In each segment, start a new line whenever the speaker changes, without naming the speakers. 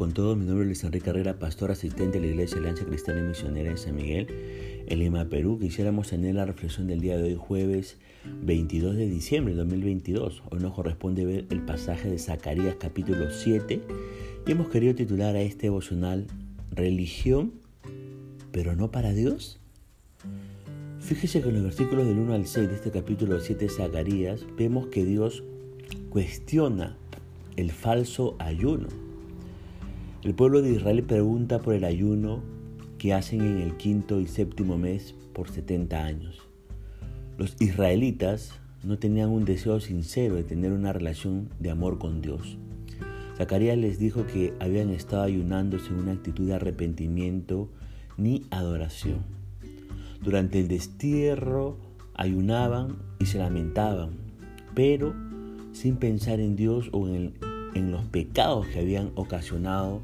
con todos, mi nombre es Luis Enrique Carrera, pastor asistente de la Iglesia Alianza Cristiana y Misionera en San Miguel, en Lima, Perú. Quisiéramos tener la reflexión del día de hoy, jueves 22 de diciembre de 2022. Hoy nos corresponde ver el pasaje de Zacarías capítulo 7 y hemos querido titular a este devocional Religión, pero no para Dios. Fíjese que en los versículos del 1 al 6 de este capítulo 7 de Zacarías vemos que Dios cuestiona el falso ayuno. El pueblo de Israel pregunta por el ayuno que hacen en el quinto y séptimo mes por 70 años. Los israelitas no tenían un deseo sincero de tener una relación de amor con Dios. Zacarías les dijo que habían estado ayunando sin una actitud de arrepentimiento ni adoración. Durante el destierro ayunaban y se lamentaban, pero sin pensar en Dios o en, en los pecados que habían ocasionado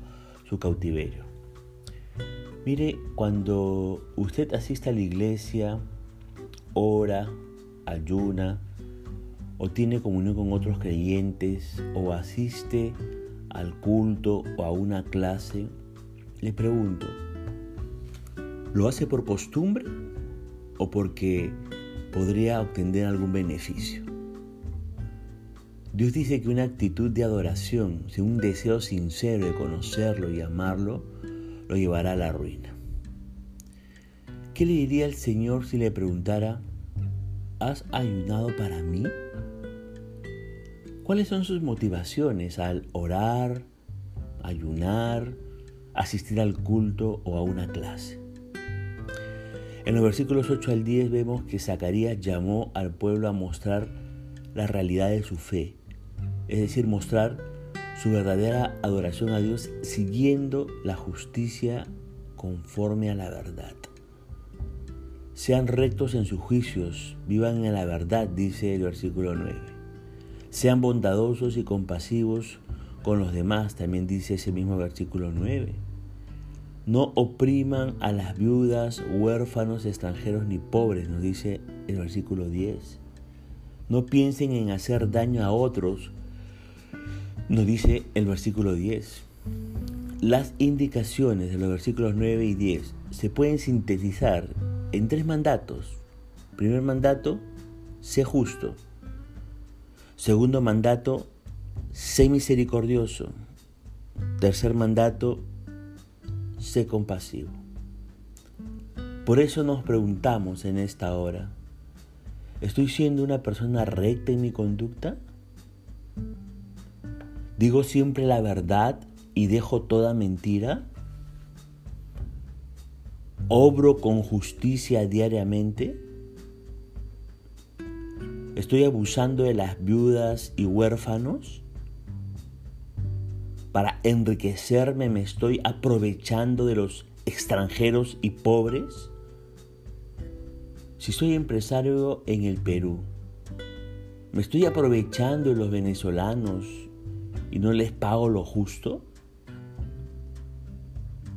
su cautiverio. Mire, cuando usted asiste a la iglesia, ora, ayuna, o tiene comunión con otros creyentes, o asiste al culto o a una clase, le pregunto, ¿lo hace por costumbre o porque podría obtener algún beneficio? Dios dice que una actitud de adoración, un deseo sincero de conocerlo y amarlo, lo llevará a la ruina. ¿Qué le diría el Señor si le preguntara, ¿has ayunado para mí? ¿Cuáles son sus motivaciones al orar, ayunar, asistir al culto o a una clase? En los versículos 8 al 10 vemos que Zacarías llamó al pueblo a mostrar la realidad de su fe es decir, mostrar su verdadera adoración a Dios siguiendo la justicia conforme a la verdad. Sean rectos en sus juicios, vivan en la verdad, dice el versículo 9. Sean bondadosos y compasivos con los demás, también dice ese mismo versículo 9. No opriman a las viudas, huérfanos, extranjeros ni pobres, nos dice el versículo 10. No piensen en hacer daño a otros, nos dice el versículo 10. Las indicaciones de los versículos 9 y 10 se pueden sintetizar en tres mandatos. Primer mandato, sé justo. Segundo mandato, sé misericordioso. Tercer mandato, sé compasivo. Por eso nos preguntamos en esta hora, ¿estoy siendo una persona recta en mi conducta? ¿Digo siempre la verdad y dejo toda mentira? ¿Obro con justicia diariamente? ¿Estoy abusando de las viudas y huérfanos? ¿Para enriquecerme me estoy aprovechando de los extranjeros y pobres? Si soy empresario en el Perú, ¿me estoy aprovechando de los venezolanos y no les pago lo justo?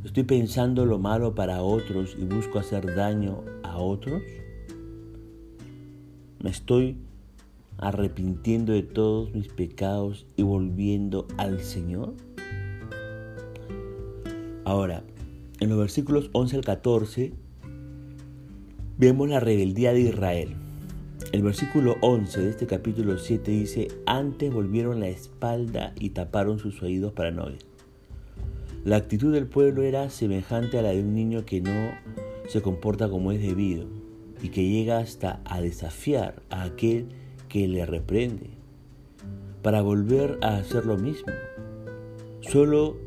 ¿Estoy pensando lo malo para otros y busco hacer daño a otros? ¿Me estoy arrepintiendo de todos mis pecados y volviendo al Señor? Ahora, en los versículos 11 al 14 vemos la rebeldía de Israel. El versículo 11 de este capítulo 7 dice, antes volvieron la espalda y taparon sus oídos para no oír. La actitud del pueblo era semejante a la de un niño que no se comporta como es debido y que llega hasta a desafiar a aquel que le reprende para volver a hacer lo mismo, solo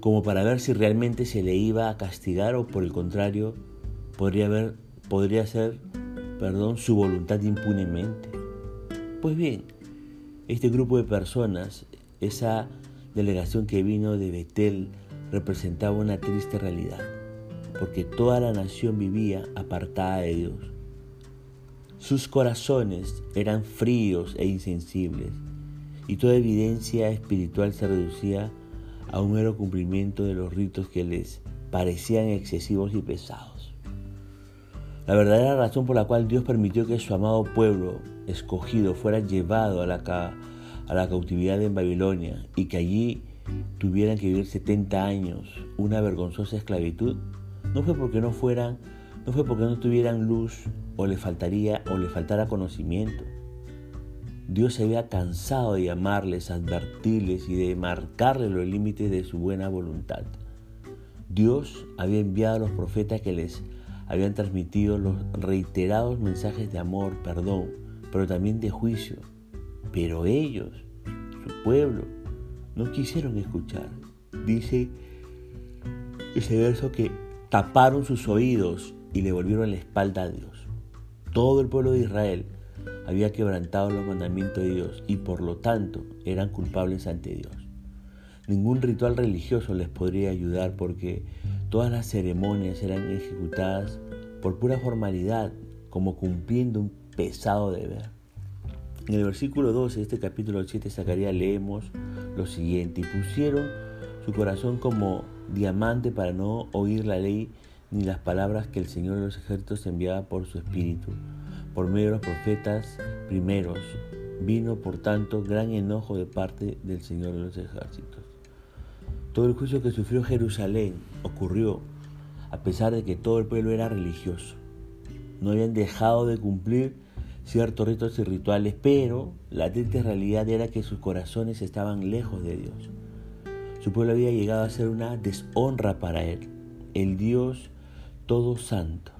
como para ver si realmente se le iba a castigar o por el contrario podría, haber, podría ser perdón, su voluntad impunemente. Pues bien, este grupo de personas, esa delegación que vino de Betel, representaba una triste realidad, porque toda la nación vivía apartada de Dios. Sus corazones eran fríos e insensibles, y toda evidencia espiritual se reducía a un mero cumplimiento de los ritos que les parecían excesivos y pesados. La verdadera razón por la cual Dios permitió que su amado pueblo escogido fuera llevado a la, a la cautividad en Babilonia y que allí tuvieran que vivir 70 años, una vergonzosa esclavitud, no fue porque no fueran, no fue porque no tuvieran luz o le faltaría o le faltara conocimiento. Dios se había cansado de llamarles, advertirles y de marcarles los límites de su buena voluntad. Dios había enviado a los profetas que les habían transmitido los reiterados mensajes de amor, perdón, pero también de juicio. Pero ellos, su pueblo, no quisieron escuchar. Dice ese verso que taparon sus oídos y le volvieron la espalda a Dios. Todo el pueblo de Israel había quebrantado los mandamientos de Dios y por lo tanto eran culpables ante Dios. Ningún ritual religioso les podría ayudar porque todas las ceremonias eran ejecutadas por pura formalidad, como cumpliendo un pesado deber. En el versículo 12 de este capítulo 7 de Zacarías leemos lo siguiente, y pusieron su corazón como diamante para no oír la ley ni las palabras que el Señor de los ejércitos enviaba por su espíritu, por medio de los profetas primeros. Vino, por tanto, gran enojo de parte del Señor de los ejércitos. Todo el juicio que sufrió Jerusalén ocurrió a pesar de que todo el pueblo era religioso. No habían dejado de cumplir ciertos ritos y rituales, pero la triste realidad era que sus corazones estaban lejos de Dios. Su pueblo había llegado a ser una deshonra para él, el Dios todo santo.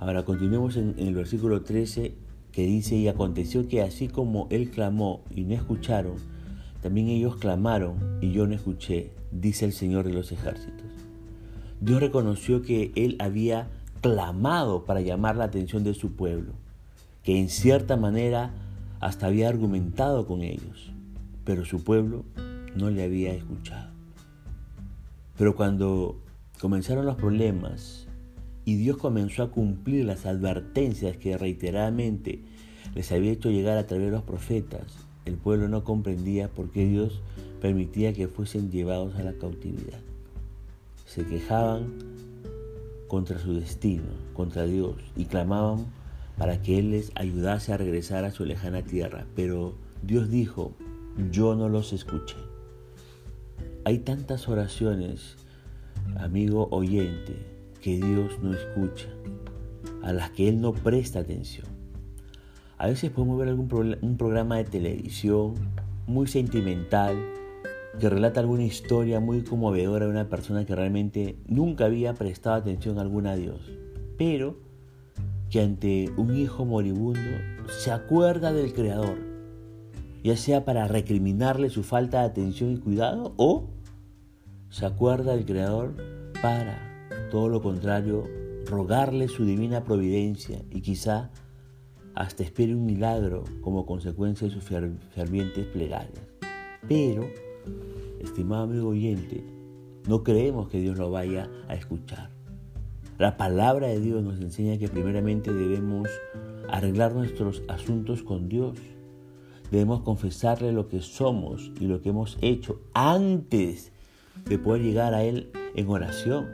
Ahora continuemos en, en el versículo 13 que dice, y aconteció que así como él clamó y no escucharon, también ellos clamaron y yo no escuché, dice el Señor de los ejércitos. Dios reconoció que Él había clamado para llamar la atención de su pueblo, que en cierta manera hasta había argumentado con ellos, pero su pueblo no le había escuchado. Pero cuando comenzaron los problemas y Dios comenzó a cumplir las advertencias que reiteradamente les había hecho llegar a través de los profetas, el pueblo no comprendía por qué Dios permitía que fuesen llevados a la cautividad. Se quejaban contra su destino, contra Dios, y clamaban para que Él les ayudase a regresar a su lejana tierra. Pero Dios dijo, yo no los escuché. Hay tantas oraciones, amigo oyente, que Dios no escucha, a las que Él no presta atención. A veces podemos ver algún un programa de televisión muy sentimental que relata alguna historia muy conmovedora de una persona que realmente nunca había prestado atención alguna a Dios, pero que ante un hijo moribundo se acuerda del Creador, ya sea para recriminarle su falta de atención y cuidado o se acuerda del Creador para, todo lo contrario, rogarle su divina providencia y quizá hasta espere un milagro como consecuencia de sus fervientes plegarias. Pero, estimado amigo oyente, no creemos que Dios lo vaya a escuchar. La palabra de Dios nos enseña que primeramente debemos arreglar nuestros asuntos con Dios. Debemos confesarle lo que somos y lo que hemos hecho antes de poder llegar a Él en oración.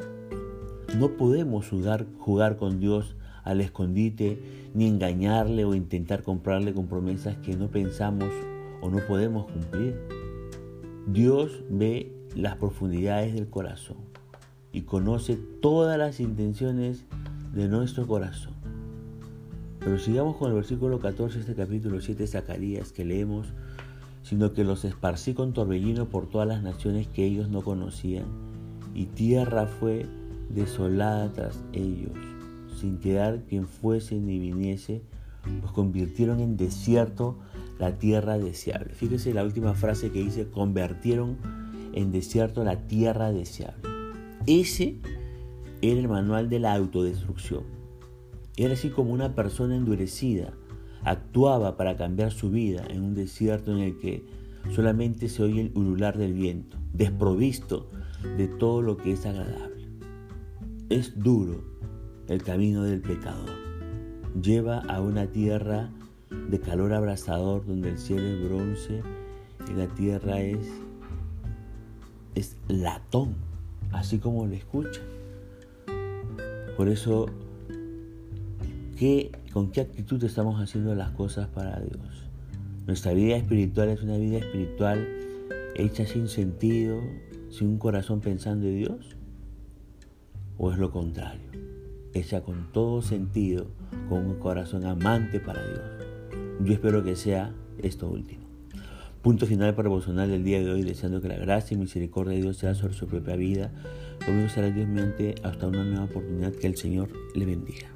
No podemos jugar, jugar con Dios al escondite, ni engañarle o intentar comprarle con promesas que no pensamos o no podemos cumplir. Dios ve las profundidades del corazón y conoce todas las intenciones de nuestro corazón. Pero sigamos con el versículo 14 de este capítulo 7 de Zacarías que leemos, sino que los esparcí con torbellino por todas las naciones que ellos no conocían, y tierra fue desolada tras ellos sin quedar quien fuese ni viniese, pues convirtieron en desierto la tierra deseable. Fíjese la última frase que dice, convirtieron en desierto la tierra deseable. Ese era el manual de la autodestrucción. Era así como una persona endurecida actuaba para cambiar su vida en un desierto en el que solamente se oye el ulular del viento, desprovisto de todo lo que es agradable. Es duro el camino del pecador. Lleva a una tierra de calor abrasador donde el cielo es bronce y la tierra es, es latón, así como lo escucha. Por eso, ¿qué, ¿con qué actitud estamos haciendo las cosas para Dios? Nuestra vida espiritual es una vida espiritual hecha sin sentido, sin un corazón pensando en Dios? ¿O es lo contrario? Hecha con todo sentido, con un corazón amante para Dios. Yo espero que sea esto último. Punto final para Bolsonaro del día de hoy, deseando que la gracia y misericordia de Dios sea sobre su propia vida. Conmigo será Dios mediante hasta una nueva oportunidad que el Señor le bendiga.